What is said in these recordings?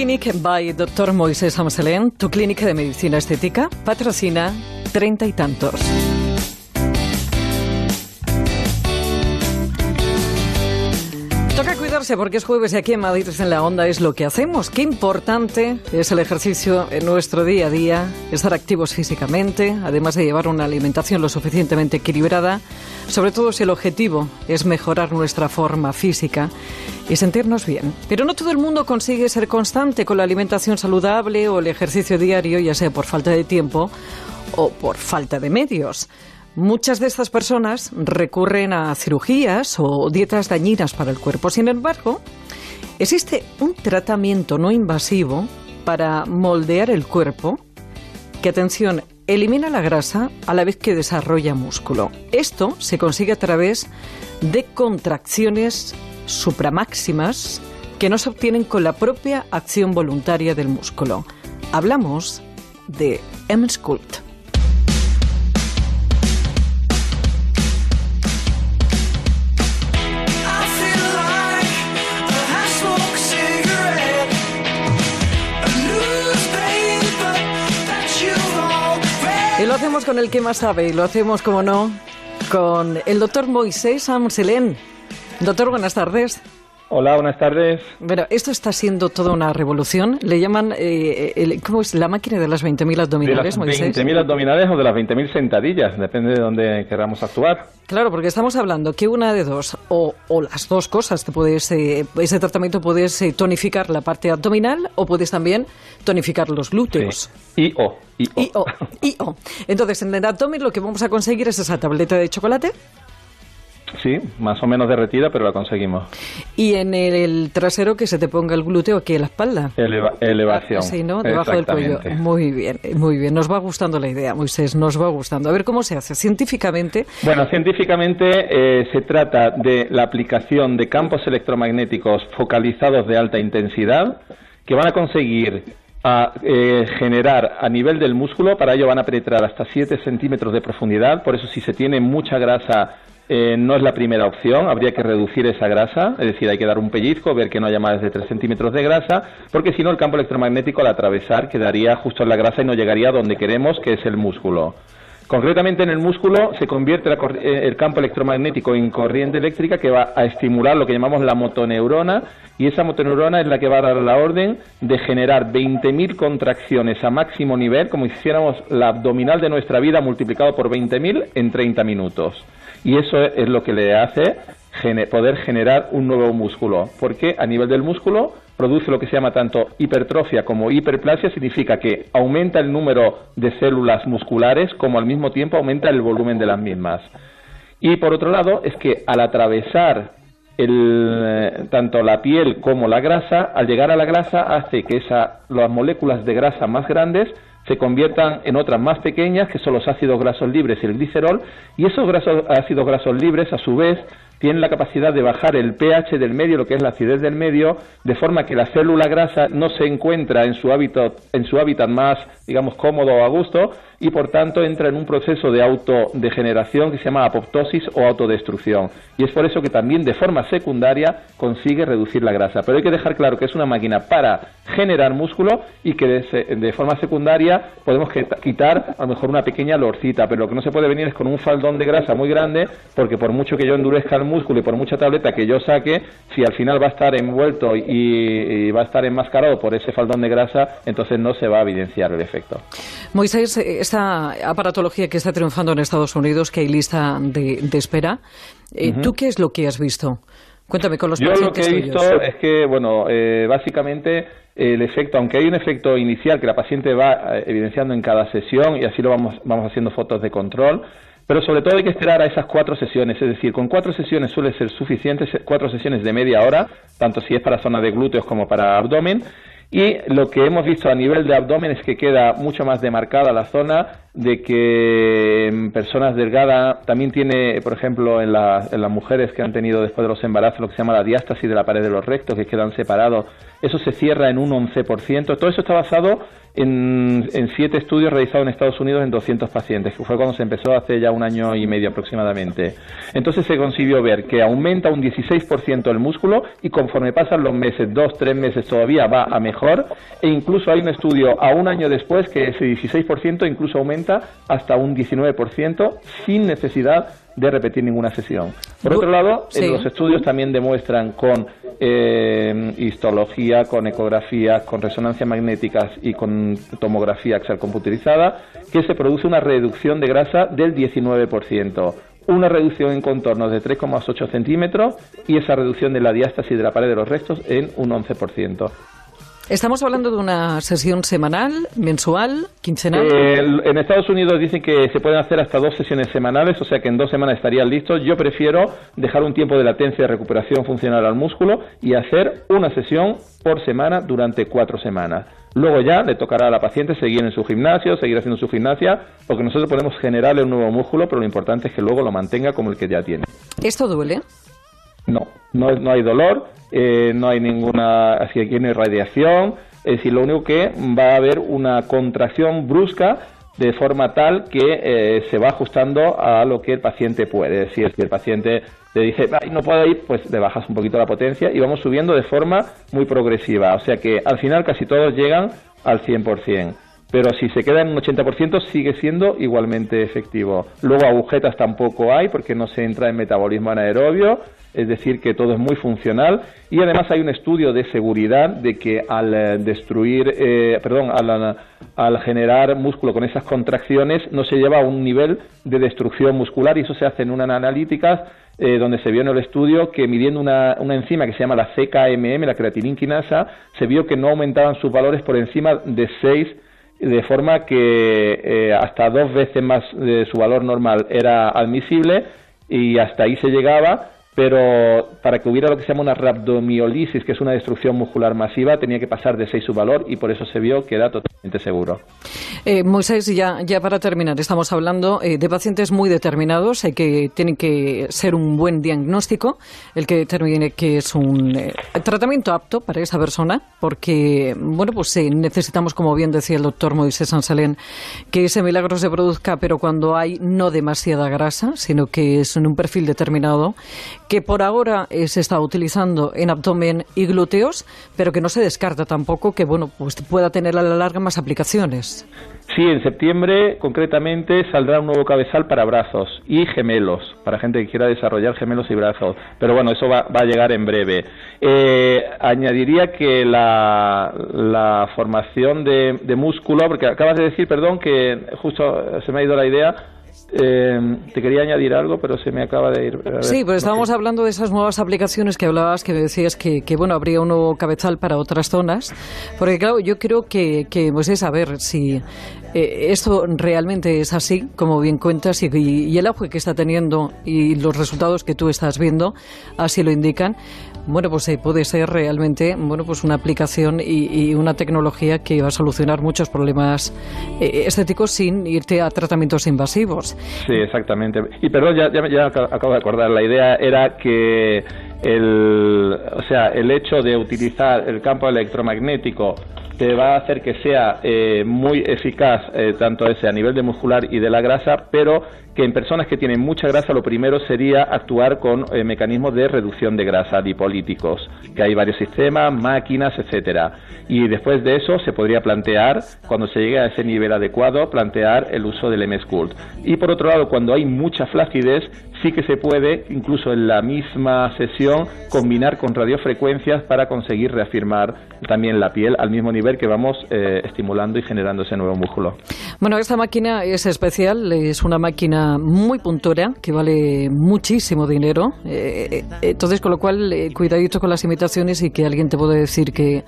Clinic by Dr. Moisés Amselén, tu clínica de medicina estética, patrocina treinta y tantos. Porque es jueves y aquí en Madrid en la onda es lo que hacemos. Qué importante es el ejercicio en nuestro día a día, estar activos físicamente, además de llevar una alimentación lo suficientemente equilibrada, sobre todo si el objetivo es mejorar nuestra forma física y sentirnos bien. Pero no todo el mundo consigue ser constante con la alimentación saludable o el ejercicio diario, ya sea por falta de tiempo o por falta de medios. Muchas de estas personas recurren a cirugías o dietas dañinas para el cuerpo. Sin embargo, existe un tratamiento no invasivo para moldear el cuerpo que, atención, elimina la grasa a la vez que desarrolla músculo. Esto se consigue a través de contracciones supramáximas que no se obtienen con la propia acción voluntaria del músculo. Hablamos de M-Sculpt. Lo hacemos con el que más sabe, y lo hacemos, como no, con el doctor Moisés Amselén. Doctor, buenas tardes. Hola, buenas tardes. Bueno, esto está siendo toda una revolución. Le llaman, eh, el- ¿cómo es? La máquina de las 20.000 De abdominales, las Moisés. 20.000 abdominales o de las 20.000 sentadillas, depende de dónde queramos actuar. Claro, porque estamos hablando que una de dos, o, o las dos cosas, te puedes, eh, ese tratamiento puedes eh, tonificar la parte abdominal o puedes también tonificar los glúteos. Sí. Y o. Y o, y o. Entonces, en el abdomen lo que vamos a conseguir es esa tableta de chocolate Sí, más o menos derretida, pero la conseguimos. y en el, el trasero que se te ponga el glúteo aquí en la espalda. Eleva- elevación. Sí, ¿no? Debajo del cuello. Muy bien, muy bien. Nos va gustando la idea, Moisés, nos va gustando. A ver cómo se hace científicamente. Bueno, científicamente eh, se trata de la aplicación de campos electromagnéticos focalizados de alta intensidad que van a conseguir a, eh, generar a nivel del músculo, para ello van a penetrar hasta 7 centímetros de profundidad, por eso si se tiene mucha grasa eh, no es la primera opción, habría que reducir esa grasa, es decir, hay que dar un pellizco, ver que no haya más de 3 centímetros de grasa, porque si no el campo electromagnético al atravesar quedaría justo en la grasa y no llegaría a donde queremos, que es el músculo. Concretamente en el músculo se convierte eh, el campo electromagnético en corriente eléctrica que va a estimular lo que llamamos la motoneurona y esa motoneurona es la que va a dar la orden de generar 20.000 contracciones a máximo nivel como hiciéramos la abdominal de nuestra vida multiplicado por 20.000 en 30 minutos. Y eso es lo que le hace poder generar un nuevo músculo, porque a nivel del músculo produce lo que se llama tanto hipertrofia como hiperplasia, significa que aumenta el número de células musculares como al mismo tiempo aumenta el volumen de las mismas. Y por otro lado, es que al atravesar el, eh, tanto la piel como la grasa, al llegar a la grasa hace que esa, las moléculas de grasa más grandes se conviertan en otras más pequeñas, que son los ácidos grasos libres y el glicerol, y esos ácidos grasos libres, a su vez, tienen la capacidad de bajar el pH del medio, lo que es la acidez del medio, de forma que la célula grasa no se encuentra en su hábitat, en su hábitat más, digamos, cómodo o a gusto, y por tanto entra en un proceso de autodegeneración que se llama apoptosis o autodestrucción. Y es por eso que también de forma secundaria consigue reducir la grasa. Pero hay que dejar claro que es una máquina para generar músculo y que de, de forma secundaria podemos quita- quitar a lo mejor una pequeña lorcita, pero lo que no se puede venir es con un faldón de grasa muy grande, porque por mucho que yo endurezca el músculo y por mucha tableta que yo saque, si al final va a estar envuelto y, y va a estar enmascarado por ese faldón de grasa, entonces no se va a evidenciar el efecto. Moisés, esta aparatología que está triunfando en Estados Unidos, que hay lista de, de espera, eh, ¿tú qué es lo que has visto? Cuéntame con los Yo lo que he visto tuyos. es que, bueno, eh, básicamente el efecto, aunque hay un efecto inicial que la paciente va eh, evidenciando en cada sesión y así lo vamos, vamos haciendo fotos de control, pero sobre todo hay que esperar a esas cuatro sesiones, es decir, con cuatro sesiones suele ser suficiente, cuatro sesiones de media hora, tanto si es para zona de glúteos como para abdomen, y lo que hemos visto a nivel de abdomen es que queda mucho más demarcada la zona de que en personas delgadas también tiene, por ejemplo, en, en las mujeres que han tenido después de los embarazos lo que se llama la diástasis de la pared de los rectos, que quedan separados, eso se cierra en un 11%. Todo eso está basado en, en siete estudios realizados en Estados Unidos en 200 pacientes, que fue cuando se empezó hace ya un año y medio aproximadamente. Entonces se consiguió ver que aumenta un 16% el músculo y conforme pasan los meses, dos, tres meses todavía va a mejorar mejor. E incluso hay un estudio a un año después que ese 16% incluso aumenta hasta un 19% sin necesidad de repetir ninguna sesión. Por otro lado, los estudios también demuestran con eh, histología, con ecografía, con resonancia magnéticas y con tomografía axial computerizada que se produce una reducción de grasa del 19% una reducción en contornos de 3,8 centímetros y esa reducción de la diástasis de la pared de los restos en un 11%. Estamos hablando de una sesión semanal, mensual, quincenal. Eh, en Estados Unidos dicen que se pueden hacer hasta dos sesiones semanales, o sea que en dos semanas estarían listos. Yo prefiero dejar un tiempo de latencia de recuperación funcional al músculo y hacer una sesión por semana durante cuatro semanas. Luego ya le tocará a la paciente seguir en su gimnasio, seguir haciendo su gimnasia, porque nosotros podemos generarle un nuevo músculo, pero lo importante es que luego lo mantenga como el que ya tiene. ¿Esto duele? No, no, no hay dolor, eh, no hay ninguna, así aquí no hay radiación, es decir, lo único que va a haber una contracción brusca de forma tal que eh, se va ajustando a lo que el paciente puede. Si el paciente le dice, no puedo ir, pues le bajas un poquito la potencia y vamos subiendo de forma muy progresiva. O sea que al final casi todos llegan al 100%. Pero si se queda en un 80% sigue siendo igualmente efectivo. Luego agujetas tampoco hay porque no se entra en metabolismo anaerobio es decir, que todo es muy funcional y además hay un estudio de seguridad de que al eh, destruir, eh, perdón, al, generar músculo con esas contracciones no se lleva a un nivel de destrucción muscular y eso se hace en una analíticas eh, donde se vio en el estudio que midiendo una, una enzima que se llama la CKMM, la creatininquinasa, se vio que no aumentaban sus valores por encima de 6 de forma que hasta dos veces más de su valor normal era admisible y hasta ahí se llegaba pero para que hubiera lo que se llama una rhabdomiolisis, que es una destrucción muscular masiva, tenía que pasar de 6 su valor y por eso se vio que era totalmente seguro. Eh, Moisés, ya, ya para terminar, estamos hablando eh, de pacientes muy determinados, hay que tienen que ser un buen diagnóstico, el que determine que es un eh, tratamiento apto para esa persona, porque, bueno, pues necesitamos, como bien decía el doctor Moisés Sansalén, que ese milagro se produzca, pero cuando hay no demasiada grasa, sino que es en un perfil determinado que por ahora eh, se está utilizando en abdomen y glúteos, pero que no se descarta tampoco que bueno pues pueda tener a la larga más aplicaciones. Sí, en septiembre concretamente saldrá un nuevo cabezal para brazos y gemelos, para gente que quiera desarrollar gemelos y brazos. Pero bueno, eso va, a llegar en breve. Eh, añadiría que la, formación de músculo, porque acabas de decir, perdón, que justo se me ha ido la idea, eh, te quería añadir algo, pero se me acaba de ir. sí, pues estábamos hablando de esas nuevas aplicaciones que hablabas, que decías que, que, bueno, habría un nuevo cabezal para otras zonas. Porque, claro, yo creo que, que pues es a ver si eh, esto realmente es así, como bien cuentas, y, y, el auge que está teniendo y los resultados que tú estás viendo así lo indican. Bueno, pues eh, puede ser realmente bueno, pues una aplicación y, una tecnología que va a solucionar muchos problemas eh, estéticos sin irte a tratamientos invasivos. Sí, exactamente. Y perdón, ya, ya, acabo de acordar, la idea era que el, o sea, el hecho de utilizar el campo electromagnético te va a hacer que sea eh, muy eficaz tanto ese a nivel de muscular y de la grasa, pero que en personas que tienen mucha grasa lo primero sería actuar con eh, mecanismos de reducción de grasa lipolíticos, que hay varios sistemas, máquinas, etcétera. Y después de eso se podría plantear, cuando se llegue a ese nivel adecuado, plantear el uso del MSCULT. Y por otro lado, cuando hay mucha flacidez, sí que se puede, incluso en la misma sesión, combinar con radiofrecuencias para conseguir reafirmar también la piel al mismo nivel que vamos eh, estimulando y generando ese nuevo músculo. Bueno, esta máquina es especial, es una máquina muy puntual que vale muchísimo dinero. Eh, eh, entonces, con lo cual, cuidadito con las imitaciones y que alguien te puede decir que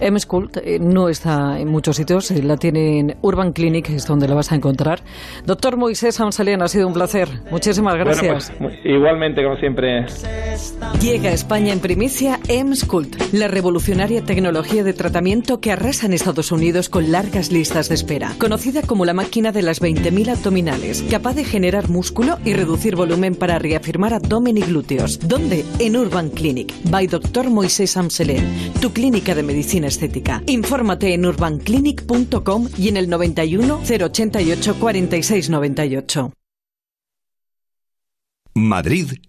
M-Sculpt no está en muchos sitios, la tiene en Urban Clinic, es donde la vas a encontrar. Doctor Moisés Ansalén, ha sido un placer. Muchísimas gracias. Pues, igualmente, como siempre. Llega a España en primicia EMSCULT, la revolucionaria tecnología de tratamiento que arrasa en Estados Unidos con largas listas de espera. Conocida como la máquina de las 20.000 abdominales, capaz de generar músculo y reducir volumen para reafirmar abdomen y glúteos. ¿Dónde? En Urban Clinic, by Dr. Moisés Amselén, tu clínica de medicina estética. Infórmate en urbanclinic.com y en el 91 088 4698. Madrid